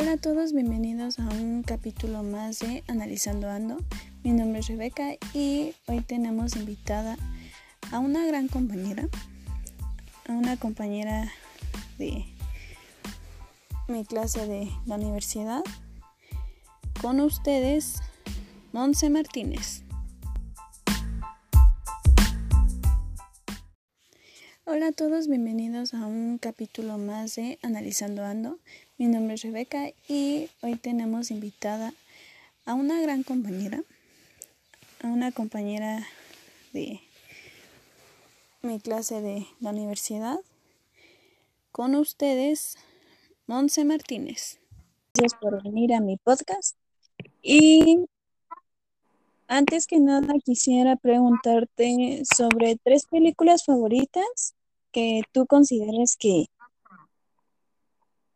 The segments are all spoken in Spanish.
Hola a todos, bienvenidos a un capítulo más de Analizando Ando. Mi nombre es Rebeca y hoy tenemos invitada a una gran compañera, a una compañera de mi clase de la universidad. Con ustedes, Monse Martínez. Hola a todos, bienvenidos a un capítulo más de Analizando Ando. Mi nombre es Rebeca y hoy tenemos invitada a una gran compañera, a una compañera de mi clase de la universidad. Con ustedes, Monse Martínez. Gracias por venir a mi podcast. Y antes que nada quisiera preguntarte sobre tres películas favoritas que tú consideres que,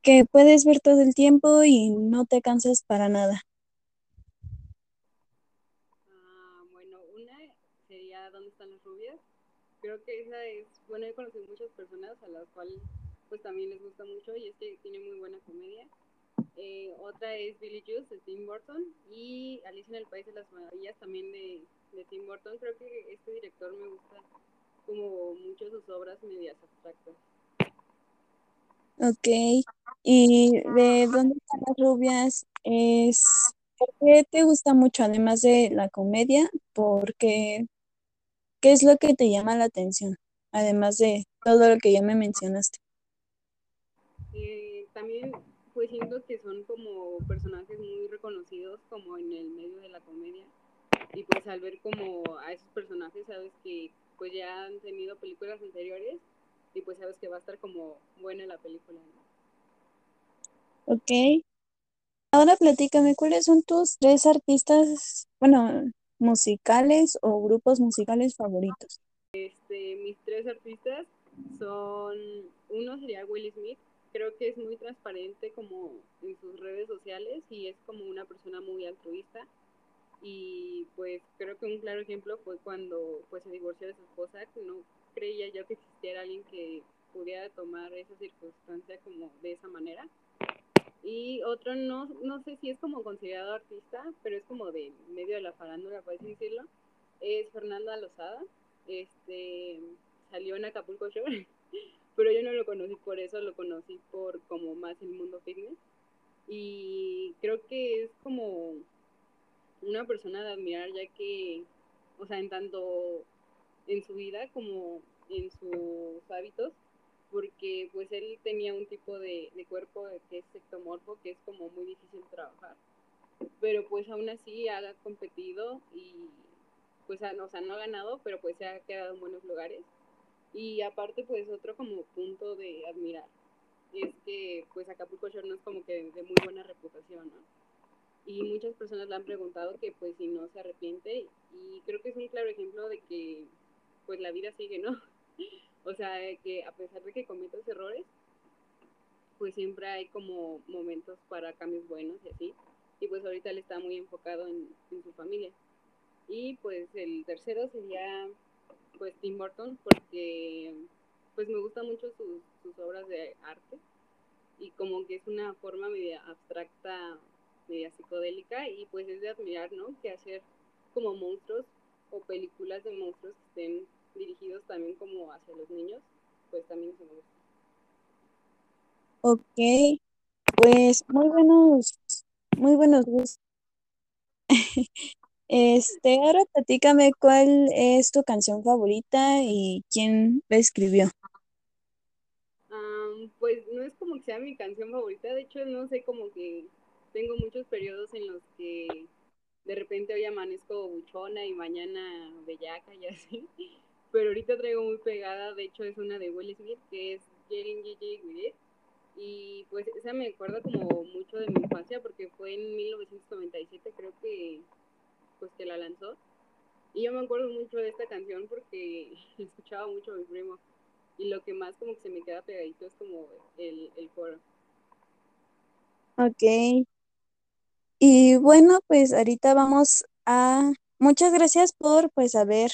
que puedes ver todo el tiempo y no te cansas para nada. Ah, bueno, una sería ¿Dónde están las rubias? Creo que esa es, bueno, he conocido muchas personas a las cuales pues también les gusta mucho y es que tiene muy buena comedia. Eh, otra es Billy Juice de Tim Burton y Alicia en el País de las Maravillas también de, de Tim Burton. Creo que este director me gusta como muchas de sus obras medias abstractas. Ok, y de dónde están las rubias es, ¿por qué te gusta mucho además de la comedia? Porque, ¿qué es lo que te llama la atención? Además de todo lo que ya me mencionaste. Eh, también pues siento que son como personajes muy reconocidos como en el medio de la comedia y pues al ver como a esos personajes sabes que pues ya han tenido películas anteriores y pues sabes que va a estar como buena la película. ¿no? Ok. Ahora platícame, ¿cuáles son tus tres artistas, bueno, musicales o grupos musicales favoritos? Este, mis tres artistas son, uno sería Will Smith, creo que es muy transparente como en sus redes sociales y es como una persona muy altruista y pues creo que un claro ejemplo fue cuando pues se divorció de su esposa, que no creía yo que existiera alguien que pudiera tomar esa circunstancia como de esa manera. Y otro, no, no sé si es como considerado artista, pero es como de medio de la farándula, por decirlo, es Fernanda Lozada. Este, salió en Acapulco Show, pero yo no lo conocí por eso, lo conocí por como más el mundo fitness. Y creo que es como una persona de admirar, ya que, o sea, en tanto en su vida como en sus hábitos, porque pues él tenía un tipo de, de cuerpo que es ectomorfo, que es como muy difícil trabajar, pero pues aún así ha competido y pues, o sea, no ha ganado, pero pues se ha quedado en buenos lugares. Y aparte, pues otro como punto de admirar es que pues Acapulco Shore no es como que de muy buena reputación, y muchas personas le han preguntado que pues si no se arrepiente y creo que es un claro ejemplo de que pues la vida sigue, ¿no? o sea, que a pesar de que cometas errores, pues siempre hay como momentos para cambios buenos y así. Y pues ahorita él está muy enfocado en, su familia. Y pues el tercero sería pues Tim Burton porque pues me gustan mucho sus, sus obras de arte y como que es una forma media abstracta media psicodélica y pues es de admirar, ¿no? Que hacer como monstruos o películas de monstruos que estén dirigidos también como hacia los niños, pues también se me gusta. Ok, pues muy buenos, muy buenos gustos. Este, ahora platícame cuál es tu canción favorita y quién la escribió. Um, pues no es como que sea mi canción favorita, de hecho no sé como que tengo muchos periodos en los que de repente hoy amanezco buchona y mañana bellaca y así. Pero ahorita traigo muy pegada, de hecho es una de Will Smith, que es Getting Gigi With It. Y pues esa me acuerda como mucho de mi infancia porque fue en 1997 creo que pues que la lanzó. Y yo me acuerdo mucho de esta canción porque escuchaba mucho a mi primo. Y lo que más como que se me queda pegadito es como el, el coro. Ok. Y bueno, pues ahorita vamos a... Muchas gracias por pues haber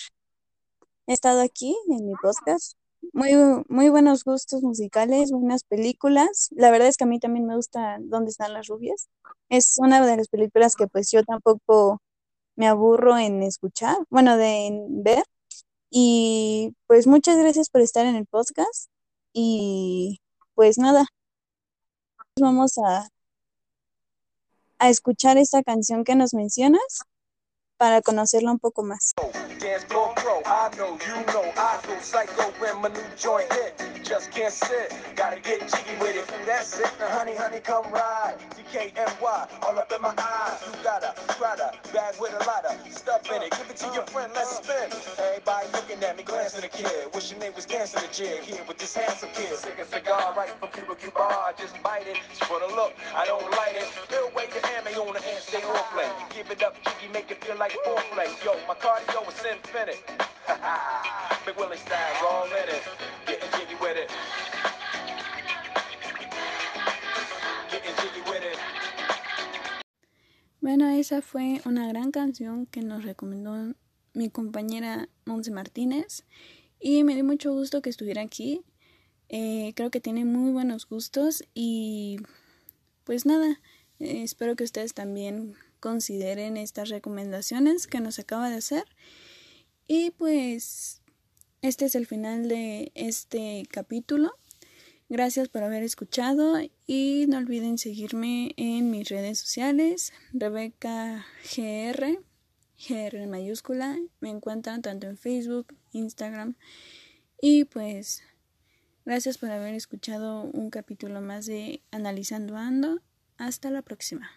estado aquí en mi podcast. muy, muy buenos gustos musicales, buenas películas. La verdad es que a mí también me gusta ¿Dónde están las rubias? Es una de las películas que pues yo tampoco me aburro en escuchar, bueno, de ver. Y pues muchas gracias por estar en el podcast. Y pues nada, vamos a, a escuchar esta canción que nos mencionas para conocerla un poco más. Bueno, esa fue una gran canción que nos recomendó mi compañera Monse Martínez. Y me dio mucho gusto que estuviera aquí. Eh, creo que tiene muy buenos gustos y pues nada, eh, espero que ustedes también consideren estas recomendaciones que nos acaba de hacer. Y pues este es el final de este capítulo. Gracias por haber escuchado y no olviden seguirme en mis redes sociales, Rebeca GR, GR en mayúscula. Me encuentran tanto en Facebook, Instagram y pues gracias por haber escuchado un capítulo más de Analizando Ando. Hasta la próxima.